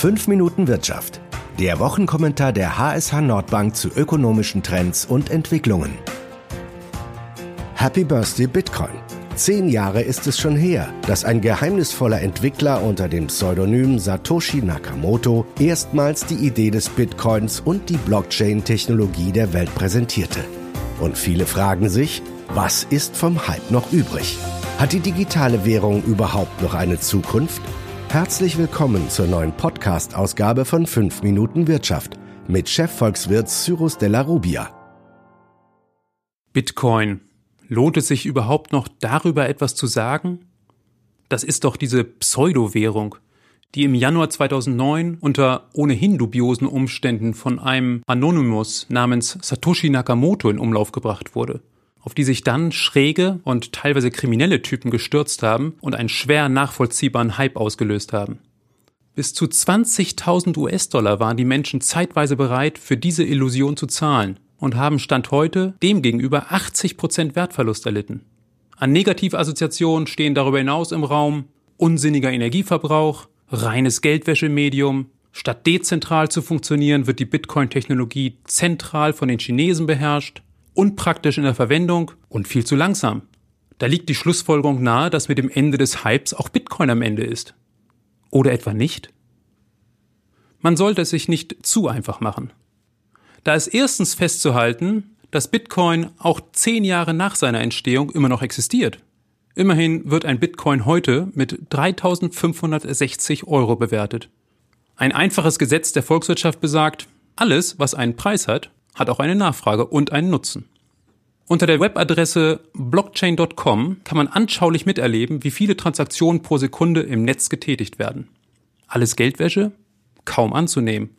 5 Minuten Wirtschaft. Der Wochenkommentar der HSH Nordbank zu ökonomischen Trends und Entwicklungen. Happy Birthday Bitcoin. Zehn Jahre ist es schon her, dass ein geheimnisvoller Entwickler unter dem Pseudonym Satoshi Nakamoto erstmals die Idee des Bitcoins und die Blockchain-Technologie der Welt präsentierte. Und viele fragen sich, was ist vom Hype noch übrig? Hat die digitale Währung überhaupt noch eine Zukunft? Herzlich willkommen zur neuen Podcast-Ausgabe von 5 Minuten Wirtschaft mit Chefvolkswirt Cyrus Della Rubia. Bitcoin. Lohnt es sich überhaupt noch darüber etwas zu sagen? Das ist doch diese Pseudo-Währung, die im Januar 2009 unter ohnehin dubiosen Umständen von einem Anonymous namens Satoshi Nakamoto in Umlauf gebracht wurde auf die sich dann schräge und teilweise kriminelle Typen gestürzt haben und einen schwer nachvollziehbaren Hype ausgelöst haben. Bis zu 20.000 US-Dollar waren die Menschen zeitweise bereit, für diese Illusion zu zahlen und haben Stand heute demgegenüber 80 Prozent Wertverlust erlitten. An Negativassoziationen stehen darüber hinaus im Raum unsinniger Energieverbrauch, reines Geldwäschemedium, statt dezentral zu funktionieren, wird die Bitcoin-Technologie zentral von den Chinesen beherrscht, unpraktisch in der Verwendung und viel zu langsam. Da liegt die Schlussfolgerung nahe, dass mit dem Ende des Hypes auch Bitcoin am Ende ist. Oder etwa nicht? Man sollte es sich nicht zu einfach machen. Da ist erstens festzuhalten, dass Bitcoin auch zehn Jahre nach seiner Entstehung immer noch existiert. Immerhin wird ein Bitcoin heute mit 3560 Euro bewertet. Ein einfaches Gesetz der Volkswirtschaft besagt, alles, was einen Preis hat, hat auch eine Nachfrage und einen Nutzen. Unter der Webadresse blockchain.com kann man anschaulich miterleben, wie viele Transaktionen pro Sekunde im Netz getätigt werden. Alles Geldwäsche? Kaum anzunehmen.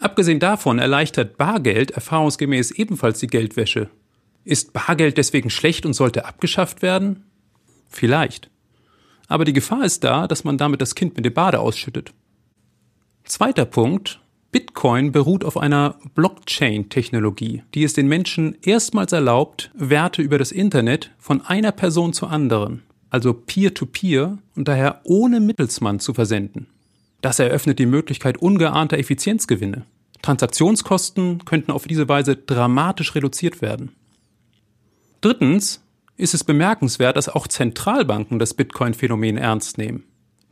Abgesehen davon erleichtert Bargeld erfahrungsgemäß ebenfalls die Geldwäsche. Ist Bargeld deswegen schlecht und sollte abgeschafft werden? Vielleicht. Aber die Gefahr ist da, dass man damit das Kind mit dem Bade ausschüttet. Zweiter Punkt, Bitcoin beruht auf einer Blockchain-Technologie, die es den Menschen erstmals erlaubt, Werte über das Internet von einer Person zur anderen, also peer-to-peer -peer und daher ohne Mittelsmann zu versenden. Das eröffnet die Möglichkeit ungeahnter Effizienzgewinne. Transaktionskosten könnten auf diese Weise dramatisch reduziert werden. Drittens ist es bemerkenswert, dass auch Zentralbanken das Bitcoin-Phänomen ernst nehmen.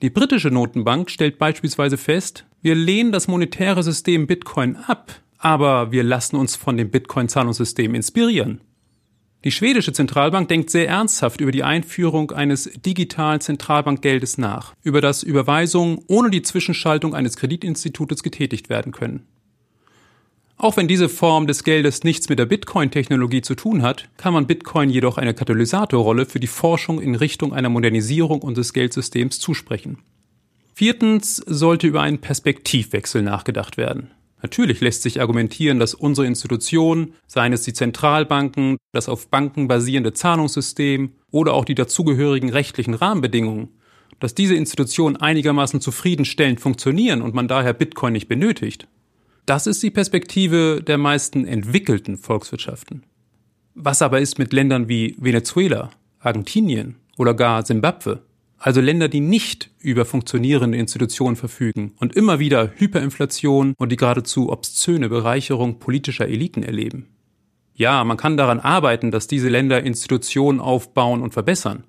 Die britische Notenbank stellt beispielsweise fest, wir lehnen das monetäre System Bitcoin ab, aber wir lassen uns von dem Bitcoin-Zahlungssystem inspirieren. Die schwedische Zentralbank denkt sehr ernsthaft über die Einführung eines digitalen Zentralbankgeldes nach, über das Überweisungen ohne die Zwischenschaltung eines Kreditinstitutes getätigt werden können. Auch wenn diese Form des Geldes nichts mit der Bitcoin-Technologie zu tun hat, kann man Bitcoin jedoch eine Katalysatorrolle für die Forschung in Richtung einer Modernisierung unseres Geldsystems zusprechen. Viertens sollte über einen Perspektivwechsel nachgedacht werden. Natürlich lässt sich argumentieren, dass unsere Institutionen, seien es die Zentralbanken, das auf Banken basierende Zahlungssystem oder auch die dazugehörigen rechtlichen Rahmenbedingungen, dass diese Institutionen einigermaßen zufriedenstellend funktionieren und man daher Bitcoin nicht benötigt. Das ist die Perspektive der meisten entwickelten Volkswirtschaften. Was aber ist mit Ländern wie Venezuela, Argentinien oder gar Simbabwe? Also Länder, die nicht über funktionierende Institutionen verfügen und immer wieder Hyperinflation und die geradezu obszöne Bereicherung politischer Eliten erleben. Ja, man kann daran arbeiten, dass diese Länder Institutionen aufbauen und verbessern.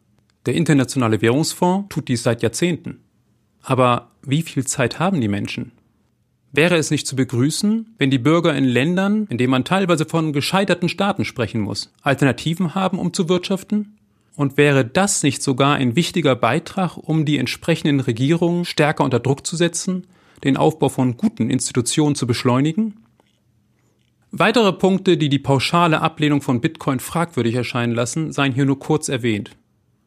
Der Internationale Währungsfonds tut dies seit Jahrzehnten. Aber wie viel Zeit haben die Menschen? Wäre es nicht zu begrüßen, wenn die Bürger in Ländern, in denen man teilweise von gescheiterten Staaten sprechen muss, Alternativen haben, um zu wirtschaften? Und wäre das nicht sogar ein wichtiger Beitrag, um die entsprechenden Regierungen stärker unter Druck zu setzen, den Aufbau von guten Institutionen zu beschleunigen? Weitere Punkte, die die pauschale Ablehnung von Bitcoin fragwürdig erscheinen lassen, seien hier nur kurz erwähnt.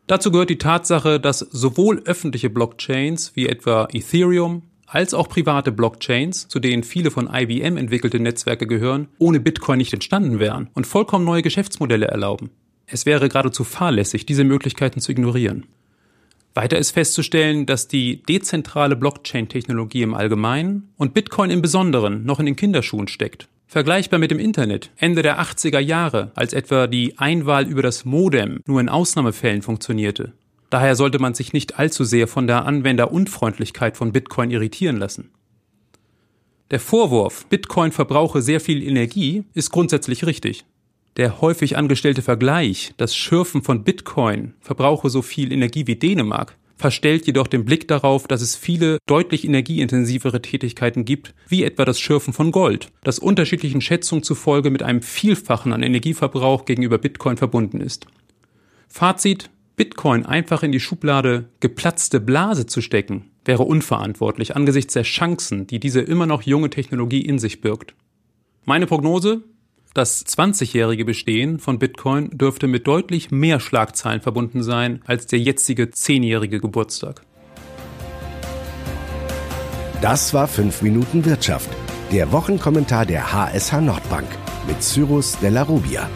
Dazu gehört die Tatsache, dass sowohl öffentliche Blockchains wie etwa Ethereum, als auch private Blockchains, zu denen viele von IBM entwickelte Netzwerke gehören, ohne Bitcoin nicht entstanden wären und vollkommen neue Geschäftsmodelle erlauben. Es wäre geradezu fahrlässig, diese Möglichkeiten zu ignorieren. Weiter ist festzustellen, dass die dezentrale Blockchain-Technologie im Allgemeinen und Bitcoin im Besonderen noch in den Kinderschuhen steckt. Vergleichbar mit dem Internet Ende der 80er Jahre, als etwa die Einwahl über das Modem nur in Ausnahmefällen funktionierte. Daher sollte man sich nicht allzu sehr von der Anwenderunfreundlichkeit von Bitcoin irritieren lassen. Der Vorwurf, Bitcoin verbrauche sehr viel Energie, ist grundsätzlich richtig. Der häufig angestellte Vergleich, das Schürfen von Bitcoin verbrauche so viel Energie wie Dänemark, verstellt jedoch den Blick darauf, dass es viele deutlich energieintensivere Tätigkeiten gibt, wie etwa das Schürfen von Gold, das unterschiedlichen Schätzungen zufolge mit einem Vielfachen an Energieverbrauch gegenüber Bitcoin verbunden ist. Fazit, Bitcoin einfach in die Schublade geplatzte Blase zu stecken, wäre unverantwortlich angesichts der Chancen, die diese immer noch junge Technologie in sich birgt. Meine Prognose? Das 20-jährige Bestehen von Bitcoin dürfte mit deutlich mehr Schlagzeilen verbunden sein als der jetzige 10-jährige Geburtstag. Das war 5 Minuten Wirtschaft, der Wochenkommentar der HSH Nordbank mit Cyrus Della Rubia.